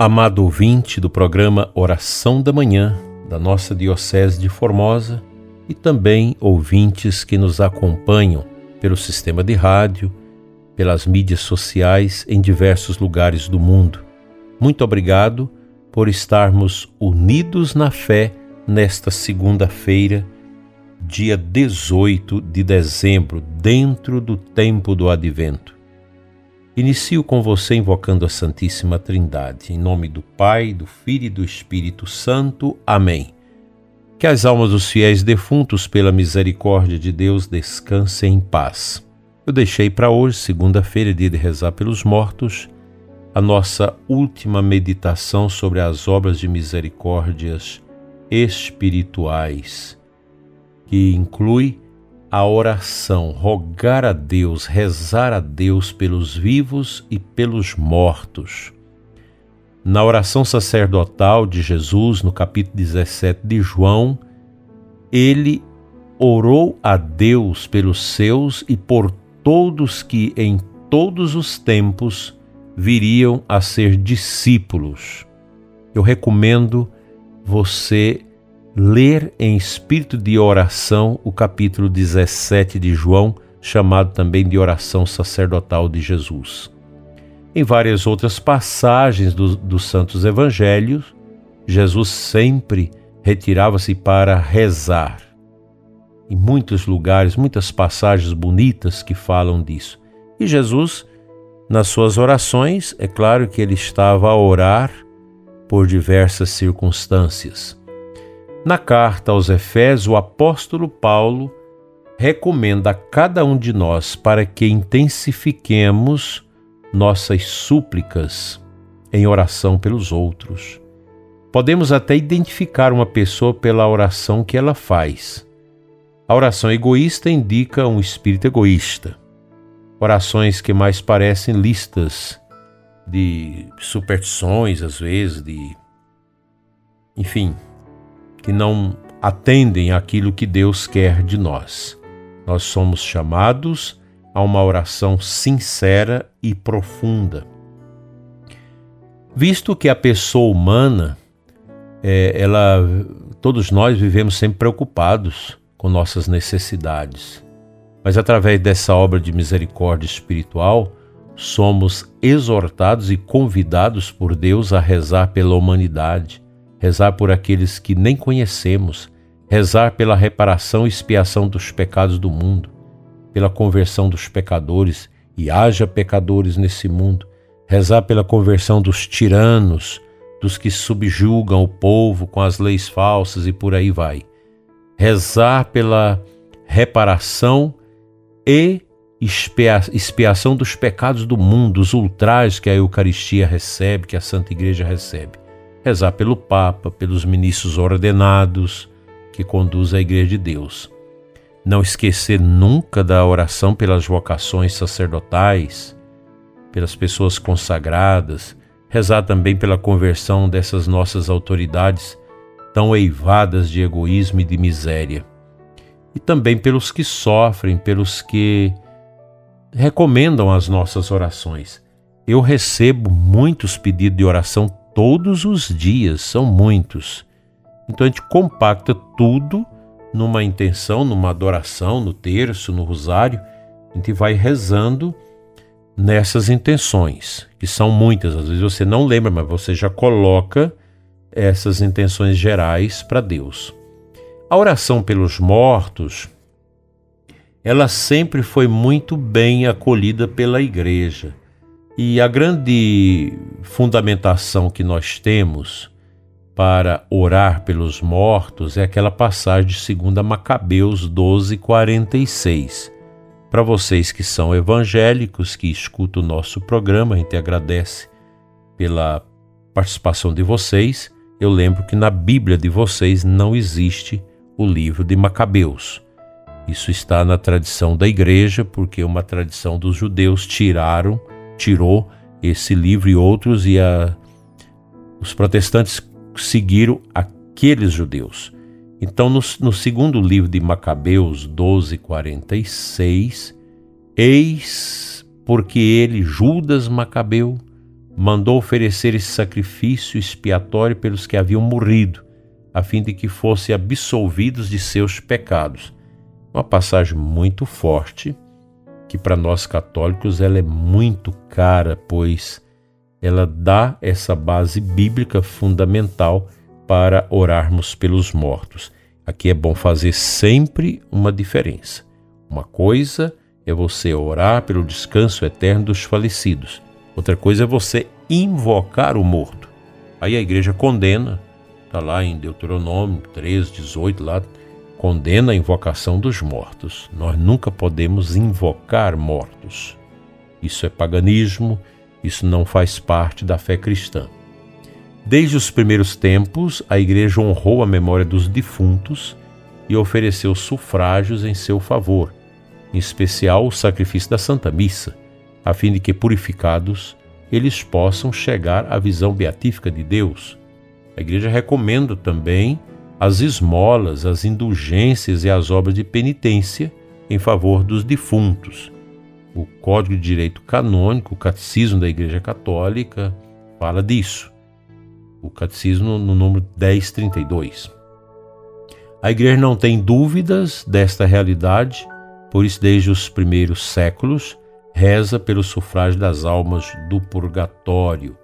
Amado ouvinte do programa Oração da Manhã da nossa Diocese de Formosa e também ouvintes que nos acompanham pelo sistema de rádio, pelas mídias sociais em diversos lugares do mundo. Muito obrigado por estarmos unidos na fé nesta segunda-feira, dia 18 de dezembro, dentro do tempo do advento. Inicio com você invocando a Santíssima Trindade, em nome do Pai, do Filho e do Espírito Santo. Amém. Que as almas dos fiéis defuntos, pela misericórdia de Deus, descansem em paz. Eu deixei para hoje, segunda-feira, dia de rezar pelos mortos, a nossa última meditação sobre as obras de misericórdias espirituais, que inclui a oração, rogar a Deus, rezar a Deus pelos vivos e pelos mortos. Na oração sacerdotal de Jesus, no capítulo 17 de João, ele orou a Deus pelos seus e por todos que em todos os tempos viriam a ser discípulos. Eu recomendo você ler em espírito de oração o capítulo 17 de João, chamado também de oração sacerdotal de Jesus. Em várias outras passagens do, dos Santos Evangelhos, Jesus sempre retirava-se para rezar. Em muitos lugares, muitas passagens bonitas que falam disso. E Jesus, nas suas orações, é claro que ele estava a orar por diversas circunstâncias. Na carta aos Efésios, o apóstolo Paulo recomenda a cada um de nós para que intensifiquemos nossas súplicas em oração pelos outros. Podemos até identificar uma pessoa pela oração que ela faz. A oração egoísta indica um espírito egoísta. Orações que mais parecem listas de superstições, às vezes, de. Enfim, que não atendem àquilo que Deus quer de nós. Nós somos chamados a uma oração sincera e profunda. Visto que a pessoa humana, é, ela, todos nós vivemos sempre preocupados com nossas necessidades, mas através dessa obra de misericórdia espiritual, somos exortados e convidados por Deus a rezar pela humanidade, rezar por aqueles que nem conhecemos, rezar pela reparação e expiação dos pecados do mundo, pela conversão dos pecadores, e haja pecadores nesse mundo, rezar pela conversão dos tiranos, dos que subjugam o povo com as leis falsas e por aí vai. Rezar pela reparação e expiação dos pecados do mundo, os ultrajes que a Eucaristia recebe, que a Santa Igreja recebe rezar pelo Papa, pelos ministros ordenados que conduzem a Igreja de Deus. Não esquecer nunca da oração pelas vocações sacerdotais, pelas pessoas consagradas, rezar também pela conversão dessas nossas autoridades tão eivadas de egoísmo e de miséria. E também pelos que sofrem, pelos que recomendam as nossas orações. Eu recebo muitos pedidos de oração todos os dias, são muitos. Então a gente compacta tudo numa intenção, numa adoração, no terço, no rosário. A gente vai rezando nessas intenções, que são muitas. Às vezes você não lembra, mas você já coloca essas intenções gerais para Deus. A oração pelos mortos, ela sempre foi muito bem acolhida pela igreja. E a grande fundamentação que nós temos para orar pelos mortos é aquela passagem de 2 Macabeus 12, 46. Para vocês que são evangélicos, que escutam o nosso programa, a gente agradece pela participação de vocês. Eu lembro que na Bíblia de vocês não existe o livro de Macabeus. Isso está na tradição da igreja, porque uma tradição dos judeus tiraram tirou esse livro e outros, e a, os protestantes seguiram aqueles judeus. Então, no, no segundo livro de Macabeus 12, 46, eis porque ele, Judas Macabeu, mandou oferecer esse sacrifício expiatório pelos que haviam morrido, a fim de que fossem absolvidos de seus pecados. Uma passagem muito forte, que para nós católicos ela é muito cara, pois ela dá essa base bíblica fundamental para orarmos pelos mortos. Aqui é bom fazer sempre uma diferença. Uma coisa é você orar pelo descanso eterno dos falecidos. Outra coisa é você invocar o morto. Aí a igreja condena, está lá em Deuteronômio 3, 18, lá, condena a invocação dos mortos. Nós nunca podemos invocar mortos. Isso é paganismo, isso não faz parte da fé cristã. Desde os primeiros tempos, a igreja honrou a memória dos defuntos e ofereceu sufrágios em seu favor, em especial o sacrifício da Santa Missa a fim de que, purificados, eles possam chegar à visão beatífica de Deus. A Igreja recomenda também as esmolas, as indulgências e as obras de penitência em favor dos defuntos. O Código de Direito Canônico, o Catecismo da Igreja Católica, fala disso. O Catecismo no número 1032. A Igreja não tem dúvidas desta realidade, por isso, desde os primeiros séculos, reza pelo sufrágio das almas do purgatório.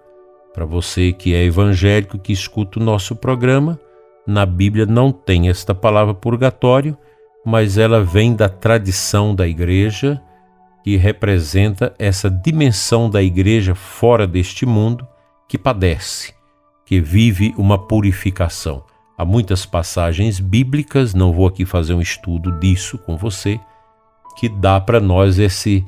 Para você que é evangélico que escuta o nosso programa, na Bíblia não tem esta palavra purgatório, mas ela vem da tradição da igreja que representa essa dimensão da igreja fora deste mundo que padece, que vive uma purificação. Há muitas passagens bíblicas, não vou aqui fazer um estudo disso com você, que dá para nós esse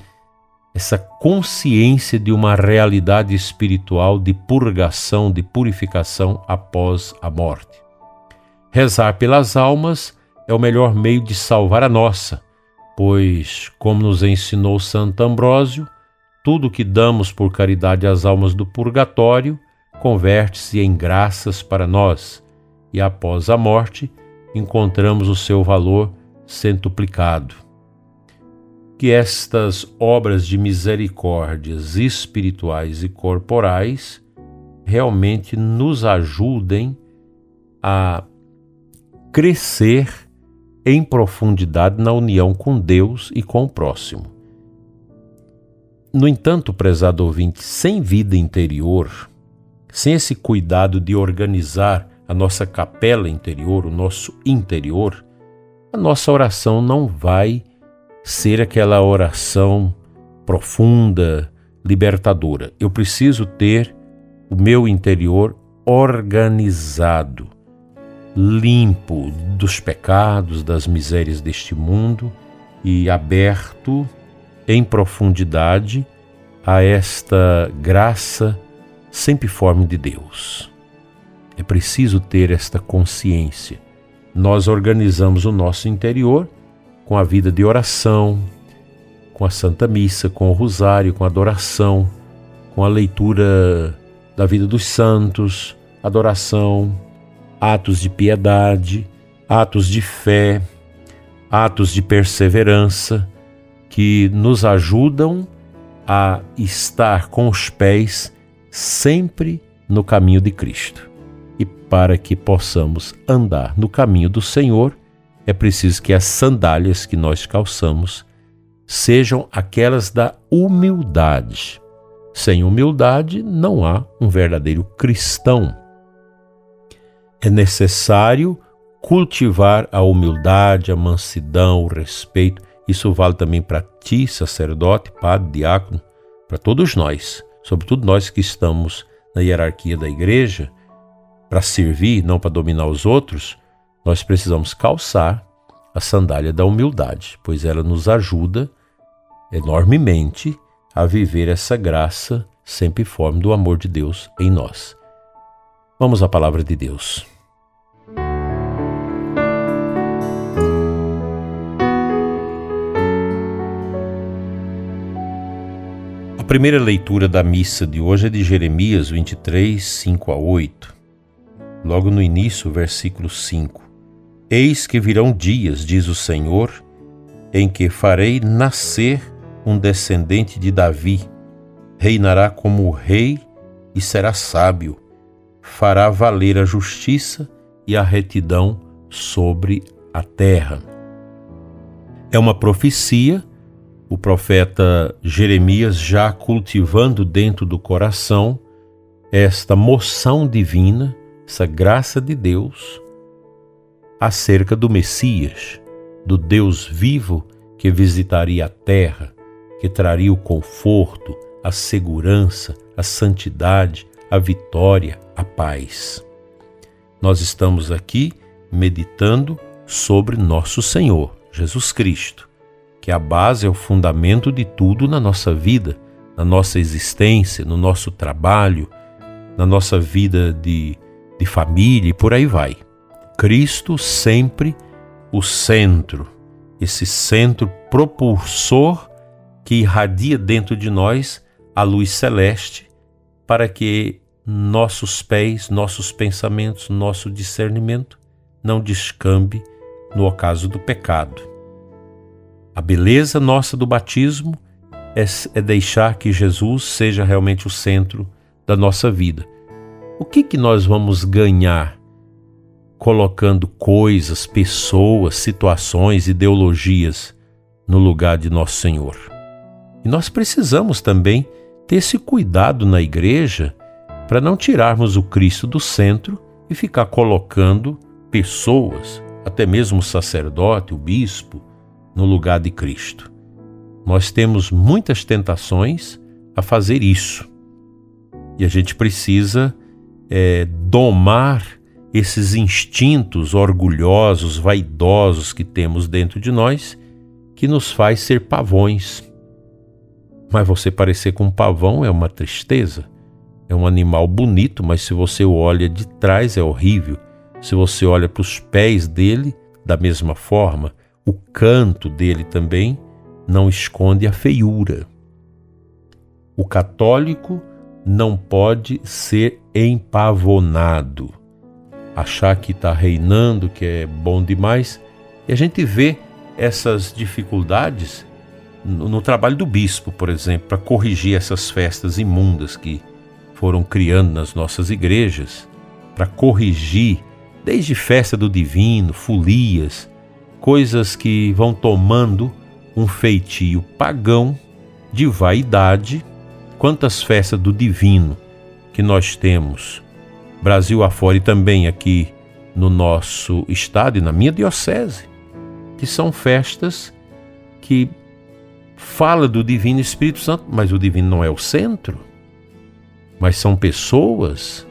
essa consciência de uma realidade espiritual de purgação, de purificação após a morte. Rezar pelas almas é o melhor meio de salvar a nossa, pois, como nos ensinou Santo Ambrósio, tudo que damos por caridade às almas do purgatório converte-se em graças para nós, e após a morte encontramos o seu valor centuplicado. Que estas obras de misericórdias espirituais e corporais realmente nos ajudem a crescer em profundidade na união com Deus e com o próximo. No entanto, prezado ouvinte, sem vida interior, sem esse cuidado de organizar a nossa capela interior, o nosso interior, a nossa oração não vai ser aquela oração profunda, libertadora. Eu preciso ter o meu interior organizado, limpo dos pecados, das misérias deste mundo e aberto em profundidade a esta graça sempre forme de Deus. É preciso ter esta consciência. Nós organizamos o nosso interior com a vida de oração, com a Santa Missa, com o Rosário, com a adoração, com a leitura da vida dos santos, adoração, atos de piedade, atos de fé, atos de perseverança que nos ajudam a estar com os pés sempre no caminho de Cristo. E para que possamos andar no caminho do Senhor, é preciso que as sandálias que nós calçamos sejam aquelas da humildade. Sem humildade não há um verdadeiro cristão. É necessário cultivar a humildade, a mansidão, o respeito. Isso vale também para ti, sacerdote, padre, diácono, para todos nós, sobretudo nós que estamos na hierarquia da igreja, para servir, não para dominar os outros nós precisamos calçar a sandália da humildade, pois ela nos ajuda enormemente a viver essa graça sempre forma do amor de Deus em nós. Vamos à palavra de Deus. Primeira leitura da missa de hoje é de Jeremias 23, 5 a 8. Logo no início, versículo 5. Eis que virão dias, diz o Senhor, em que farei nascer um descendente de Davi, reinará como rei e será sábio. Fará valer a justiça e a retidão sobre a terra. É uma profecia, o profeta Jeremias já cultivando dentro do coração esta moção divina, essa graça de Deus acerca do Messias, do Deus vivo que visitaria a terra, que traria o conforto, a segurança, a santidade, a vitória, a paz. Nós estamos aqui meditando sobre nosso Senhor, Jesus Cristo, que a base é o fundamento de tudo na nossa vida, na nossa existência, no nosso trabalho, na nossa vida de, de família e por aí vai. Cristo sempre o centro, esse centro propulsor que irradia dentro de nós a luz celeste para que nossos pés, nossos pensamentos, nosso discernimento não descambe no ocaso do pecado. A beleza nossa do batismo é, é deixar que Jesus seja realmente o centro da nossa vida. O que, que nós vamos ganhar colocando coisas, pessoas, situações, ideologias no lugar de nosso Senhor. E nós precisamos também ter esse cuidado na igreja para não tirarmos o Cristo do centro e ficar colocando pessoas, até mesmo o sacerdote, o bispo, no lugar de Cristo. Nós temos muitas tentações a fazer isso. E a gente precisa é, domar esses instintos orgulhosos, vaidosos que temos dentro de nós, que nos faz ser pavões. Mas você parecer com um pavão é uma tristeza. É um animal bonito, mas se você olha de trás é horrível. Se você olha para os pés dele, da mesma forma, o canto dele também não esconde a feiura. O católico não pode ser empavonado achar que está reinando, que é bom demais. E a gente vê essas dificuldades no, no trabalho do bispo, por exemplo, para corrigir essas festas imundas que foram criando nas nossas igrejas, para corrigir desde festa do divino, folias, coisas que vão tomando um feitio pagão de vaidade. Quantas festas do divino que nós temos Brasil afora e também aqui no nosso estado e na minha diocese, que são festas que fala do Divino Espírito Santo, mas o Divino não é o centro, mas são pessoas,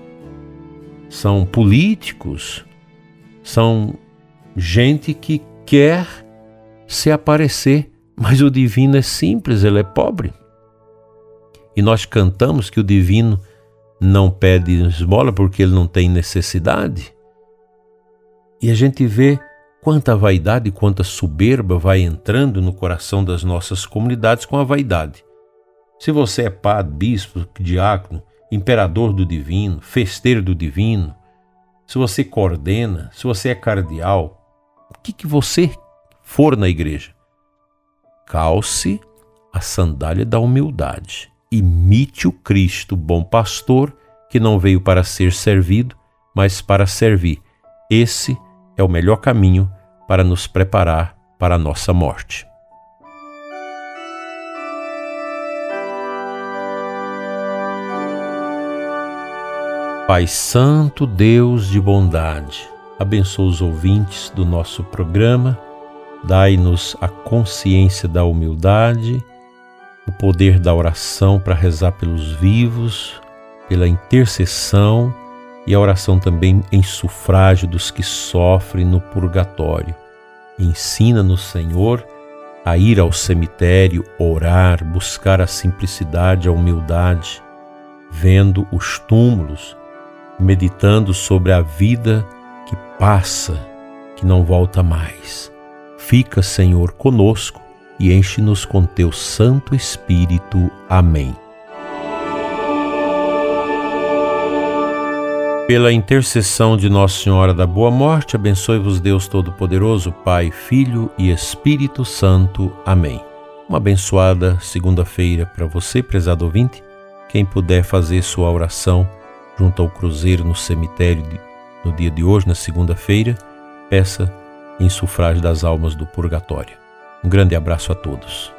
são políticos, são gente que quer se aparecer, mas o Divino é simples, ele é pobre. E nós cantamos que o Divino não pede esmola porque ele não tem necessidade. E a gente vê quanta vaidade, quanta soberba vai entrando no coração das nossas comunidades com a vaidade. Se você é padre, bispo, diácono, imperador do divino, festeiro do divino, se você coordena, se você é cardeal, o que, que você for na igreja? Calce a sandália da humildade imite o Cristo, bom pastor, que não veio para ser servido, mas para servir. Esse é o melhor caminho para nos preparar para a nossa morte. Pai Santo, Deus de bondade, abençoa os ouvintes do nosso programa, dai-nos a consciência da humildade o poder da oração para rezar pelos vivos, pela intercessão e a oração também em sufrágio dos que sofrem no purgatório. Ensina-nos, Senhor, a ir ao cemitério, orar, buscar a simplicidade, a humildade, vendo os túmulos, meditando sobre a vida que passa, que não volta mais. Fica, Senhor, conosco e enche-nos com teu Santo Espírito. Amém. Pela intercessão de Nossa Senhora da Boa Morte, abençoe-vos Deus Todo-Poderoso, Pai, Filho e Espírito Santo. Amém. Uma abençoada segunda-feira para você, prezado ouvinte Quem puder fazer sua oração junto ao cruzeiro no cemitério de, no dia de hoje, na segunda-feira, peça em sufrágio das almas do purgatório. Um grande abraço a todos.